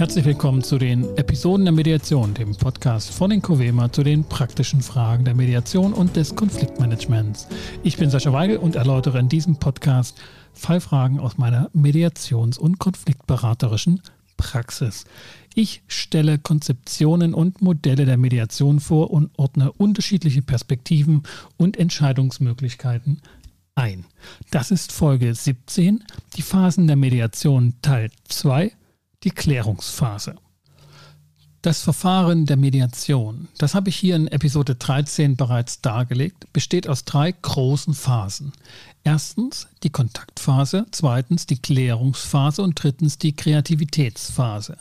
Herzlich willkommen zu den Episoden der Mediation, dem Podcast von den Covema zu den praktischen Fragen der Mediation und des Konfliktmanagements. Ich bin Sascha Weigel und erläutere in diesem Podcast Fallfragen aus meiner mediations- und konfliktberaterischen Praxis. Ich stelle Konzeptionen und Modelle der Mediation vor und ordne unterschiedliche Perspektiven und Entscheidungsmöglichkeiten ein. Das ist Folge 17, die Phasen der Mediation Teil 2 die Klärungsphase. Das Verfahren der Mediation, das habe ich hier in Episode 13 bereits dargelegt, besteht aus drei großen Phasen. Erstens die Kontaktphase, zweitens die Klärungsphase und drittens die Kreativitätsphase.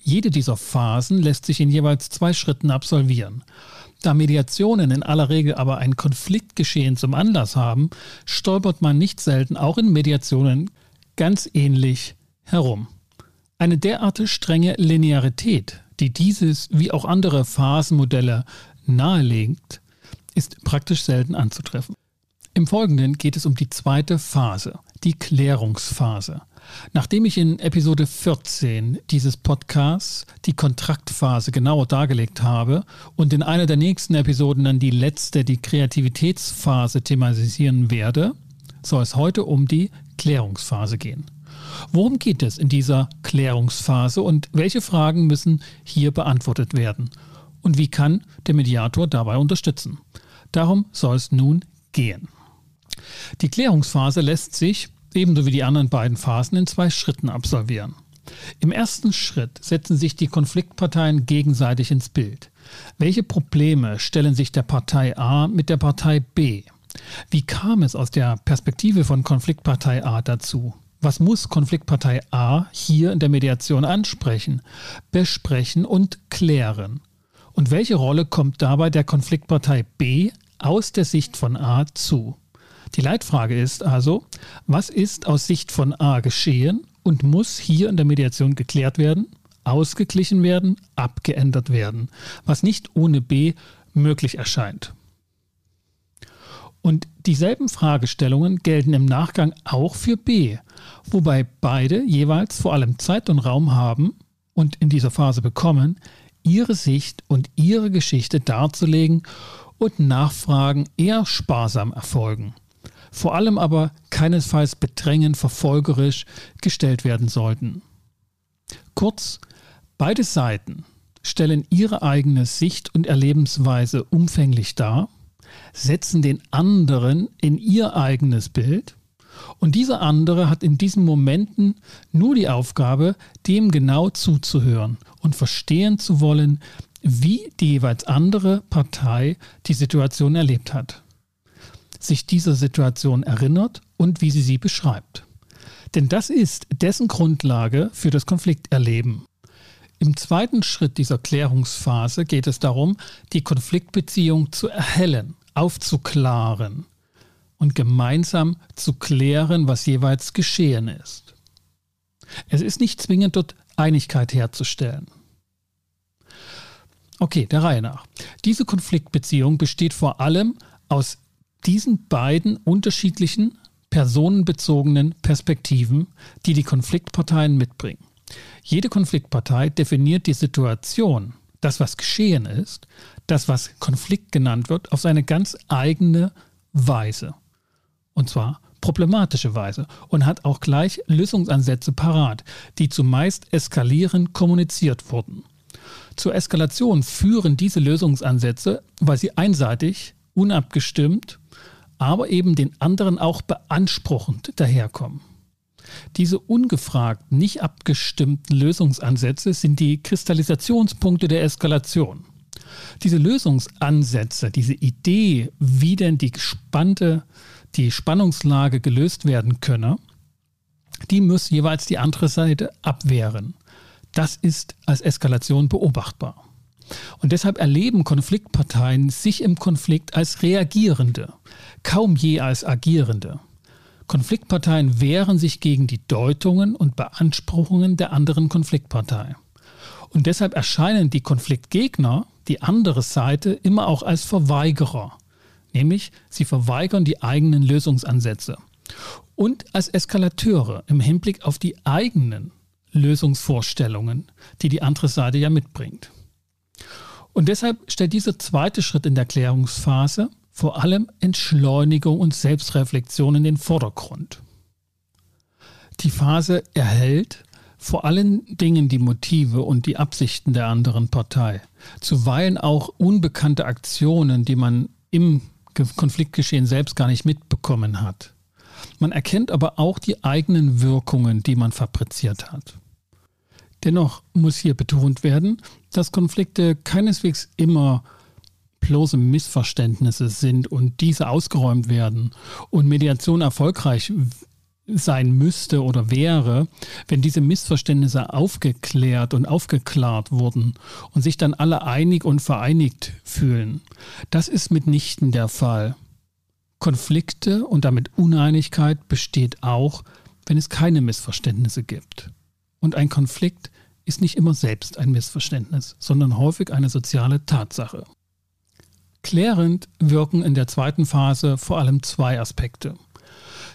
Jede dieser Phasen lässt sich in jeweils zwei Schritten absolvieren. Da Mediationen in aller Regel aber ein Konfliktgeschehen zum Anlass haben, stolpert man nicht selten auch in Mediationen ganz ähnlich herum. Eine derartig strenge Linearität, die dieses wie auch andere Phasenmodelle nahelegt, ist praktisch selten anzutreffen. Im Folgenden geht es um die zweite Phase, die Klärungsphase. Nachdem ich in Episode 14 dieses Podcasts die Kontraktphase genauer dargelegt habe und in einer der nächsten Episoden dann die letzte, die Kreativitätsphase thematisieren werde, soll es heute um die Klärungsphase gehen. Worum geht es in dieser Klärungsphase und welche Fragen müssen hier beantwortet werden? Und wie kann der Mediator dabei unterstützen? Darum soll es nun gehen. Die Klärungsphase lässt sich, ebenso wie die anderen beiden Phasen, in zwei Schritten absolvieren. Im ersten Schritt setzen sich die Konfliktparteien gegenseitig ins Bild. Welche Probleme stellen sich der Partei A mit der Partei B? Wie kam es aus der Perspektive von Konfliktpartei A dazu? Was muss Konfliktpartei A hier in der Mediation ansprechen, besprechen und klären? Und welche Rolle kommt dabei der Konfliktpartei B aus der Sicht von A zu? Die Leitfrage ist also, was ist aus Sicht von A geschehen und muss hier in der Mediation geklärt werden, ausgeglichen werden, abgeändert werden, was nicht ohne B möglich erscheint. Und dieselben Fragestellungen gelten im Nachgang auch für B, wobei beide jeweils vor allem Zeit und Raum haben und in dieser Phase bekommen, ihre Sicht und ihre Geschichte darzulegen und Nachfragen eher sparsam erfolgen. Vor allem aber keinesfalls bedrängend verfolgerisch gestellt werden sollten. Kurz, beide Seiten stellen ihre eigene Sicht und Erlebensweise umfänglich dar setzen den anderen in ihr eigenes Bild und dieser andere hat in diesen Momenten nur die Aufgabe, dem genau zuzuhören und verstehen zu wollen, wie die jeweils andere Partei die Situation erlebt hat, sich dieser Situation erinnert und wie sie sie beschreibt. Denn das ist dessen Grundlage für das Konflikterleben. Im zweiten Schritt dieser Klärungsphase geht es darum, die Konfliktbeziehung zu erhellen aufzuklaren und gemeinsam zu klären, was jeweils geschehen ist. Es ist nicht zwingend dort Einigkeit herzustellen. Okay, der Reihe nach. Diese Konfliktbeziehung besteht vor allem aus diesen beiden unterschiedlichen personenbezogenen Perspektiven, die die Konfliktparteien mitbringen. Jede Konfliktpartei definiert die Situation, das, was geschehen ist, das, was Konflikt genannt wird, auf seine ganz eigene Weise. Und zwar problematische Weise und hat auch gleich Lösungsansätze parat, die zumeist eskalierend kommuniziert wurden. Zur Eskalation führen diese Lösungsansätze, weil sie einseitig, unabgestimmt, aber eben den anderen auch beanspruchend daherkommen. Diese ungefragt, nicht abgestimmten Lösungsansätze sind die Kristallisationspunkte der Eskalation. Diese Lösungsansätze, diese Idee, wie denn die gespannte, die Spannungslage gelöst werden könne, die muss jeweils die andere Seite abwehren. Das ist als Eskalation beobachtbar. Und deshalb erleben Konfliktparteien sich im Konflikt als Reagierende, kaum je als Agierende. Konfliktparteien wehren sich gegen die Deutungen und Beanspruchungen der anderen Konfliktpartei. Und deshalb erscheinen die Konfliktgegner, die andere Seite, immer auch als Verweigerer. Nämlich, sie verweigern die eigenen Lösungsansätze. Und als Eskalateure im Hinblick auf die eigenen Lösungsvorstellungen, die die andere Seite ja mitbringt. Und deshalb stellt dieser zweite Schritt in der Klärungsphase vor allem Entschleunigung und Selbstreflexion in den Vordergrund. Die Phase erhält vor allen Dingen die Motive und die Absichten der anderen Partei, zuweilen auch unbekannte Aktionen, die man im Konfliktgeschehen selbst gar nicht mitbekommen hat. Man erkennt aber auch die eigenen Wirkungen, die man fabriziert hat. Dennoch muss hier betont werden, dass Konflikte keineswegs immer bloße Missverständnisse sind und diese ausgeräumt werden und Mediation erfolgreich sein müsste oder wäre, wenn diese Missverständnisse aufgeklärt und aufgeklärt wurden und sich dann alle einig und vereinigt fühlen. Das ist mitnichten der Fall. Konflikte und damit Uneinigkeit besteht auch, wenn es keine Missverständnisse gibt. Und ein Konflikt ist nicht immer selbst ein Missverständnis, sondern häufig eine soziale Tatsache. Klärend wirken in der zweiten Phase vor allem zwei Aspekte.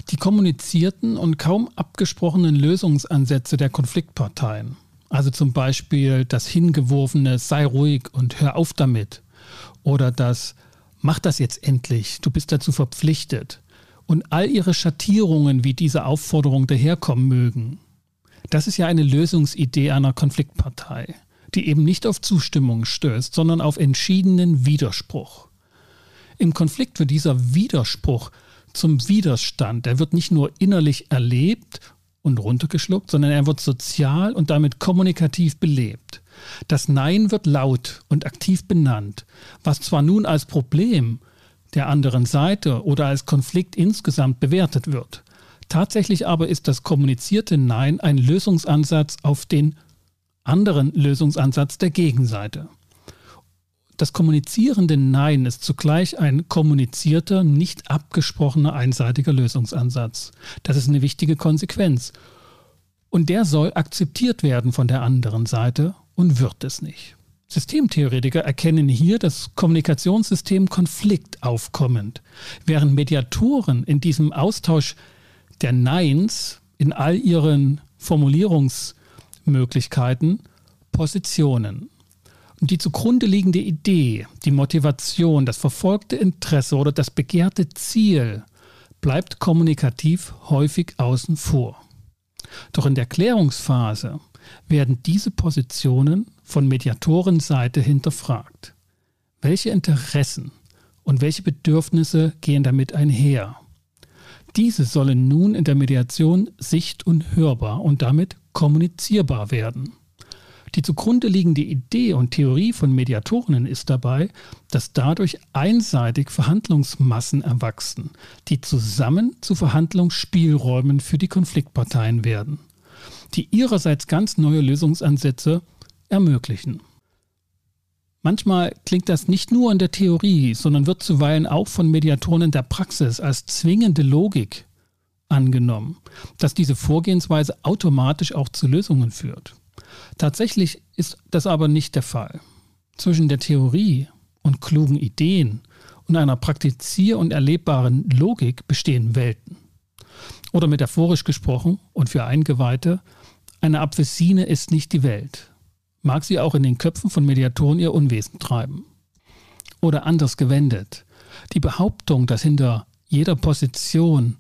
Die kommunizierten und kaum abgesprochenen Lösungsansätze der Konfliktparteien, also zum Beispiel das hingeworfene sei ruhig und hör auf damit oder das mach das jetzt endlich, du bist dazu verpflichtet und all ihre Schattierungen, wie diese Aufforderung daherkommen mögen. Das ist ja eine Lösungsidee einer Konfliktpartei die eben nicht auf Zustimmung stößt, sondern auf entschiedenen Widerspruch. Im Konflikt wird dieser Widerspruch zum Widerstand. Er wird nicht nur innerlich erlebt und runtergeschluckt, sondern er wird sozial und damit kommunikativ belebt. Das Nein wird laut und aktiv benannt, was zwar nun als Problem der anderen Seite oder als Konflikt insgesamt bewertet wird. Tatsächlich aber ist das kommunizierte Nein ein Lösungsansatz auf den anderen Lösungsansatz der Gegenseite. Das kommunizierende Nein ist zugleich ein kommunizierter, nicht abgesprochener einseitiger Lösungsansatz. Das ist eine wichtige Konsequenz. Und der soll akzeptiert werden von der anderen Seite und wird es nicht. Systemtheoretiker erkennen hier das Kommunikationssystem Konflikt aufkommend, während Mediatoren in diesem Austausch der Neins in all ihren Formulierungs- Möglichkeiten, Positionen. Und die zugrunde liegende Idee, die Motivation, das verfolgte Interesse oder das begehrte Ziel bleibt kommunikativ häufig außen vor. Doch in der Klärungsphase werden diese Positionen von Mediatorenseite hinterfragt. Welche Interessen und welche Bedürfnisse gehen damit einher? Diese sollen nun in der Mediation sicht- und hörbar und damit kommunizierbar werden. Die zugrunde liegende Idee und Theorie von Mediatoren ist dabei, dass dadurch einseitig Verhandlungsmassen erwachsen, die zusammen zu Verhandlungsspielräumen für die Konfliktparteien werden, die ihrerseits ganz neue Lösungsansätze ermöglichen. Manchmal klingt das nicht nur in der Theorie, sondern wird zuweilen auch von Mediatoren in der Praxis als zwingende Logik angenommen, dass diese Vorgehensweise automatisch auch zu Lösungen führt. Tatsächlich ist das aber nicht der Fall. Zwischen der Theorie und klugen Ideen und einer praktizier- und erlebbaren Logik bestehen Welten. Oder metaphorisch gesprochen und für Eingeweihte, eine Apfelsine ist nicht die Welt. Mag sie auch in den Köpfen von Mediatoren ihr Unwesen treiben. Oder anders gewendet, die Behauptung, dass hinter jeder Position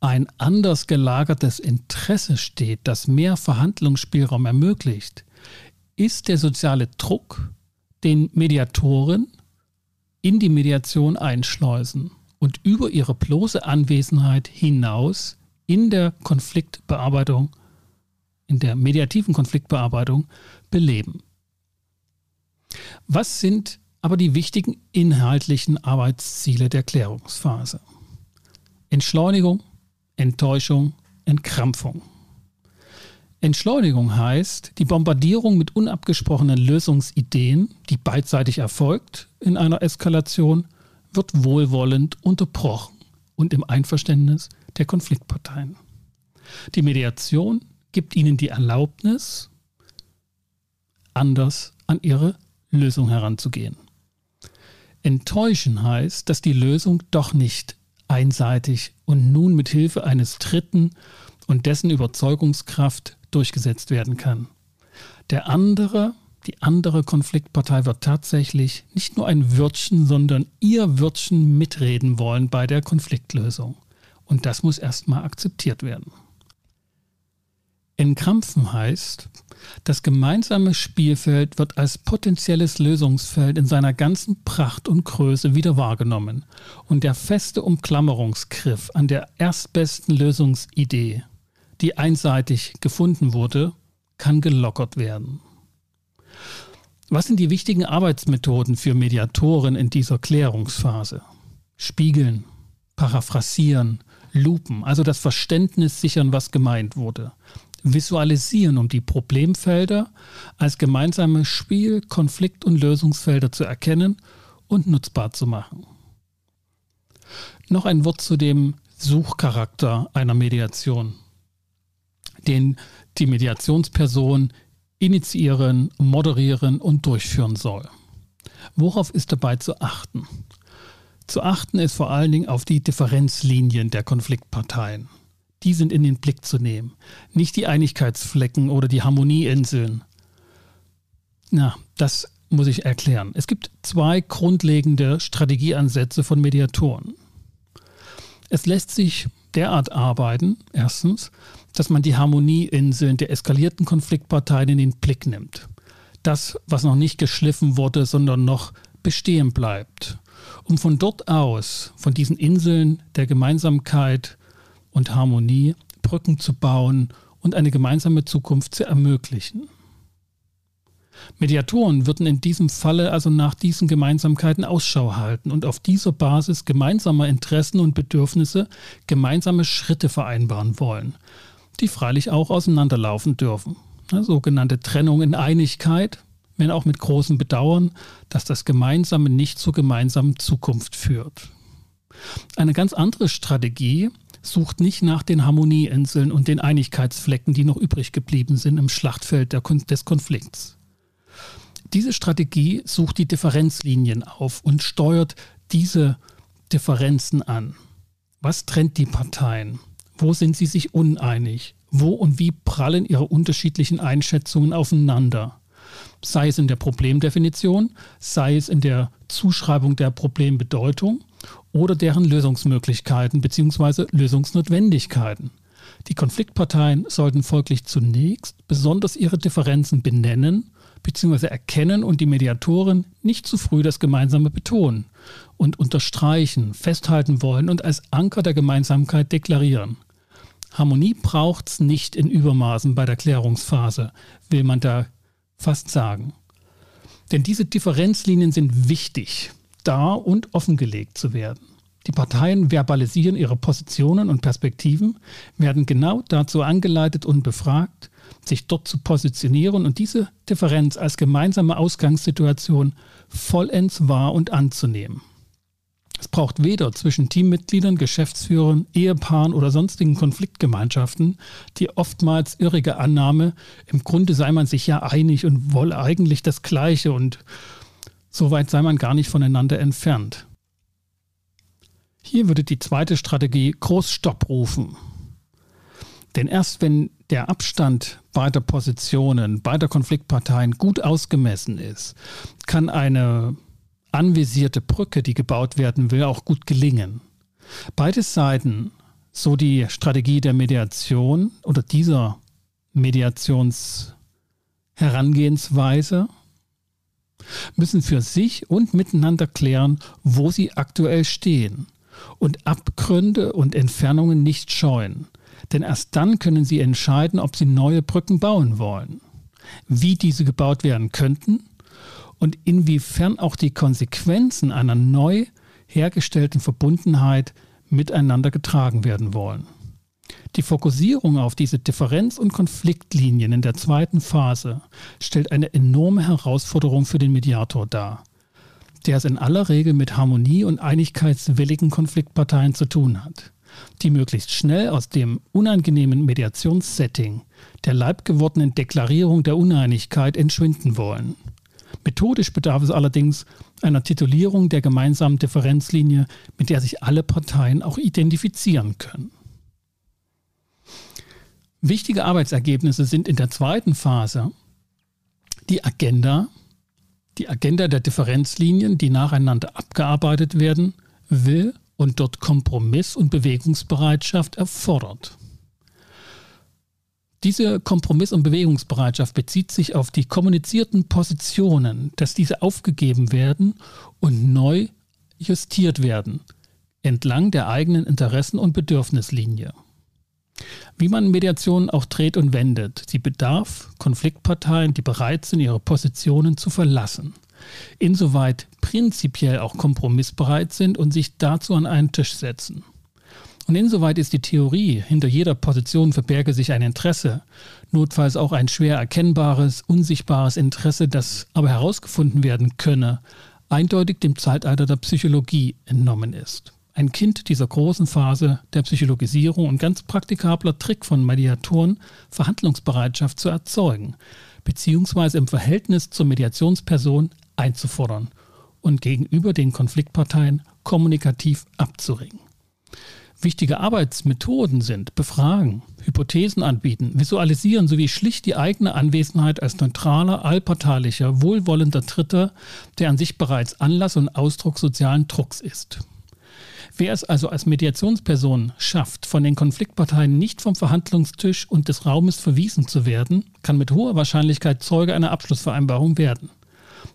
ein anders gelagertes Interesse steht, das mehr Verhandlungsspielraum ermöglicht, ist der soziale Druck, den Mediatoren in die Mediation einschleusen und über ihre bloße Anwesenheit hinaus in der Konfliktbearbeitung, in der mediativen Konfliktbearbeitung beleben. Was sind aber die wichtigen inhaltlichen Arbeitsziele der Klärungsphase? Entschleunigung, Enttäuschung, Entkrampfung. Entschleunigung heißt die Bombardierung mit unabgesprochenen Lösungsideen, die beidseitig erfolgt in einer Eskalation, wird wohlwollend unterbrochen und im Einverständnis der Konfliktparteien. Die Mediation gibt ihnen die Erlaubnis, anders an ihre Lösung heranzugehen. Enttäuschen heißt, dass die Lösung doch nicht einseitig und nun mit Hilfe eines Dritten und dessen Überzeugungskraft durchgesetzt werden kann. Der andere, die andere Konfliktpartei wird tatsächlich nicht nur ein Wörtchen, sondern ihr Wörtchen mitreden wollen bei der Konfliktlösung. Und das muss erstmal akzeptiert werden. Entkrampfen heißt, das gemeinsame Spielfeld wird als potenzielles Lösungsfeld in seiner ganzen Pracht und Größe wieder wahrgenommen und der feste Umklammerungsgriff an der erstbesten Lösungsidee, die einseitig gefunden wurde, kann gelockert werden. Was sind die wichtigen Arbeitsmethoden für Mediatoren in dieser Klärungsphase? Spiegeln, paraphrasieren, lupen, also das Verständnis sichern, was gemeint wurde, visualisieren, um die Problemfelder als gemeinsame Spiel-, Konflikt- und Lösungsfelder zu erkennen und nutzbar zu machen. Noch ein Wort zu dem Suchcharakter einer Mediation, den die Mediationsperson initiieren, moderieren und durchführen soll. Worauf ist dabei zu achten? Zu achten ist vor allen Dingen auf die Differenzlinien der Konfliktparteien die sind in den Blick zu nehmen. Nicht die Einigkeitsflecken oder die Harmonieinseln. Na, das muss ich erklären. Es gibt zwei grundlegende Strategieansätze von Mediatoren. Es lässt sich derart arbeiten, erstens, dass man die Harmonieinseln der eskalierten Konfliktparteien in den Blick nimmt. Das, was noch nicht geschliffen wurde, sondern noch bestehen bleibt. Um von dort aus, von diesen Inseln der Gemeinsamkeit, und Harmonie, Brücken zu bauen und eine gemeinsame Zukunft zu ermöglichen. Mediatoren würden in diesem Falle also nach diesen Gemeinsamkeiten Ausschau halten und auf dieser Basis gemeinsamer Interessen und Bedürfnisse gemeinsame Schritte vereinbaren wollen, die freilich auch auseinanderlaufen dürfen. Sogenannte Trennung in Einigkeit, wenn auch mit großem Bedauern, dass das Gemeinsame nicht zur gemeinsamen Zukunft führt. Eine ganz andere Strategie sucht nicht nach den Harmonieinseln und den Einigkeitsflecken, die noch übrig geblieben sind im Schlachtfeld des Konflikts. Diese Strategie sucht die Differenzlinien auf und steuert diese Differenzen an. Was trennt die Parteien? Wo sind sie sich uneinig? Wo und wie prallen ihre unterschiedlichen Einschätzungen aufeinander? Sei es in der Problemdefinition, sei es in der Zuschreibung der Problembedeutung oder deren Lösungsmöglichkeiten bzw. Lösungsnotwendigkeiten. Die Konfliktparteien sollten folglich zunächst besonders ihre Differenzen benennen bzw. erkennen und die Mediatoren nicht zu früh das Gemeinsame betonen und unterstreichen, festhalten wollen und als Anker der Gemeinsamkeit deklarieren. Harmonie braucht es nicht in Übermaßen bei der Klärungsphase, will man da fast sagen. Denn diese Differenzlinien sind wichtig, da und offengelegt zu werden. Die Parteien verbalisieren ihre Positionen und Perspektiven, werden genau dazu angeleitet und befragt, sich dort zu positionieren und diese Differenz als gemeinsame Ausgangssituation vollends wahr und anzunehmen. Es braucht weder zwischen Teammitgliedern, Geschäftsführern, Ehepaaren oder sonstigen Konfliktgemeinschaften die oftmals irrige Annahme, im Grunde sei man sich ja einig und wolle eigentlich das Gleiche und so weit sei man gar nicht voneinander entfernt. Hier würde die zweite Strategie Großstopp rufen. Denn erst wenn der Abstand beider Positionen, beider Konfliktparteien gut ausgemessen ist, kann eine anvisierte Brücke, die gebaut werden will, auch gut gelingen. Beide Seiten, so die Strategie der Mediation oder dieser Mediationsherangehensweise, müssen für sich und miteinander klären, wo sie aktuell stehen und Abgründe und Entfernungen nicht scheuen. Denn erst dann können sie entscheiden, ob sie neue Brücken bauen wollen, wie diese gebaut werden könnten und inwiefern auch die Konsequenzen einer neu hergestellten Verbundenheit miteinander getragen werden wollen. Die Fokussierung auf diese Differenz- und Konfliktlinien in der zweiten Phase stellt eine enorme Herausforderung für den Mediator dar, der es in aller Regel mit Harmonie- und einigkeitswilligen Konfliktparteien zu tun hat, die möglichst schnell aus dem unangenehmen Mediationssetting der leibgewordenen Deklarierung der Uneinigkeit entschwinden wollen. Methodisch bedarf es allerdings einer Titulierung der gemeinsamen Differenzlinie, mit der sich alle Parteien auch identifizieren können. Wichtige Arbeitsergebnisse sind in der zweiten Phase die Agenda, die Agenda der Differenzlinien, die nacheinander abgearbeitet werden will und dort Kompromiss und Bewegungsbereitschaft erfordert. Diese Kompromiss- und Bewegungsbereitschaft bezieht sich auf die kommunizierten Positionen, dass diese aufgegeben werden und neu justiert werden, entlang der eigenen Interessen- und Bedürfnislinie. Wie man Mediation auch dreht und wendet, sie bedarf Konfliktparteien, die bereit sind, ihre Positionen zu verlassen, insoweit prinzipiell auch kompromissbereit sind und sich dazu an einen Tisch setzen. Und insoweit ist die Theorie, hinter jeder Position verberge sich ein Interesse, notfalls auch ein schwer erkennbares, unsichtbares Interesse, das aber herausgefunden werden könne, eindeutig dem Zeitalter der Psychologie entnommen ist. Ein Kind dieser großen Phase der Psychologisierung und ganz praktikabler Trick von Mediatoren, Verhandlungsbereitschaft zu erzeugen, beziehungsweise im Verhältnis zur Mediationsperson einzufordern und gegenüber den Konfliktparteien kommunikativ abzuringen. Wichtige Arbeitsmethoden sind Befragen, Hypothesen anbieten, visualisieren sowie schlicht die eigene Anwesenheit als neutraler, allparteilicher, wohlwollender Dritter, der an sich bereits Anlass und Ausdruck sozialen Drucks ist. Wer es also als Mediationsperson schafft, von den Konfliktparteien nicht vom Verhandlungstisch und des Raumes verwiesen zu werden, kann mit hoher Wahrscheinlichkeit Zeuge einer Abschlussvereinbarung werden.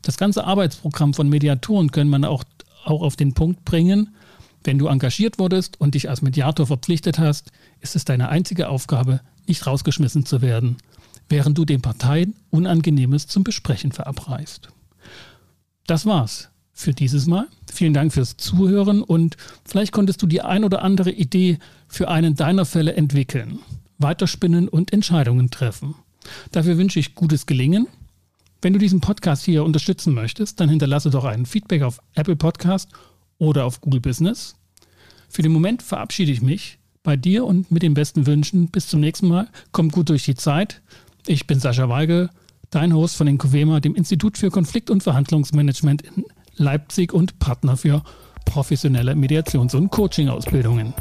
Das ganze Arbeitsprogramm von Mediatoren können man auch, auch auf den Punkt bringen, wenn du engagiert wurdest und dich als Mediator verpflichtet hast, ist es deine einzige Aufgabe, nicht rausgeschmissen zu werden, während du den Parteien Unangenehmes zum Besprechen verabreichst. Das war's für dieses Mal. Vielen Dank fürs Zuhören und vielleicht konntest du die ein oder andere Idee für einen deiner Fälle entwickeln, weiterspinnen und Entscheidungen treffen. Dafür wünsche ich gutes Gelingen. Wenn du diesen Podcast hier unterstützen möchtest, dann hinterlasse doch ein Feedback auf Apple Podcast oder auf Google Business. Für den Moment verabschiede ich mich bei dir und mit den besten Wünschen. Bis zum nächsten Mal. Kommt gut durch die Zeit. Ich bin Sascha Weigel, dein Host von den Covema, dem Institut für Konflikt- und Verhandlungsmanagement in Leipzig und Partner für professionelle Mediations- und Coaching-Ausbildungen.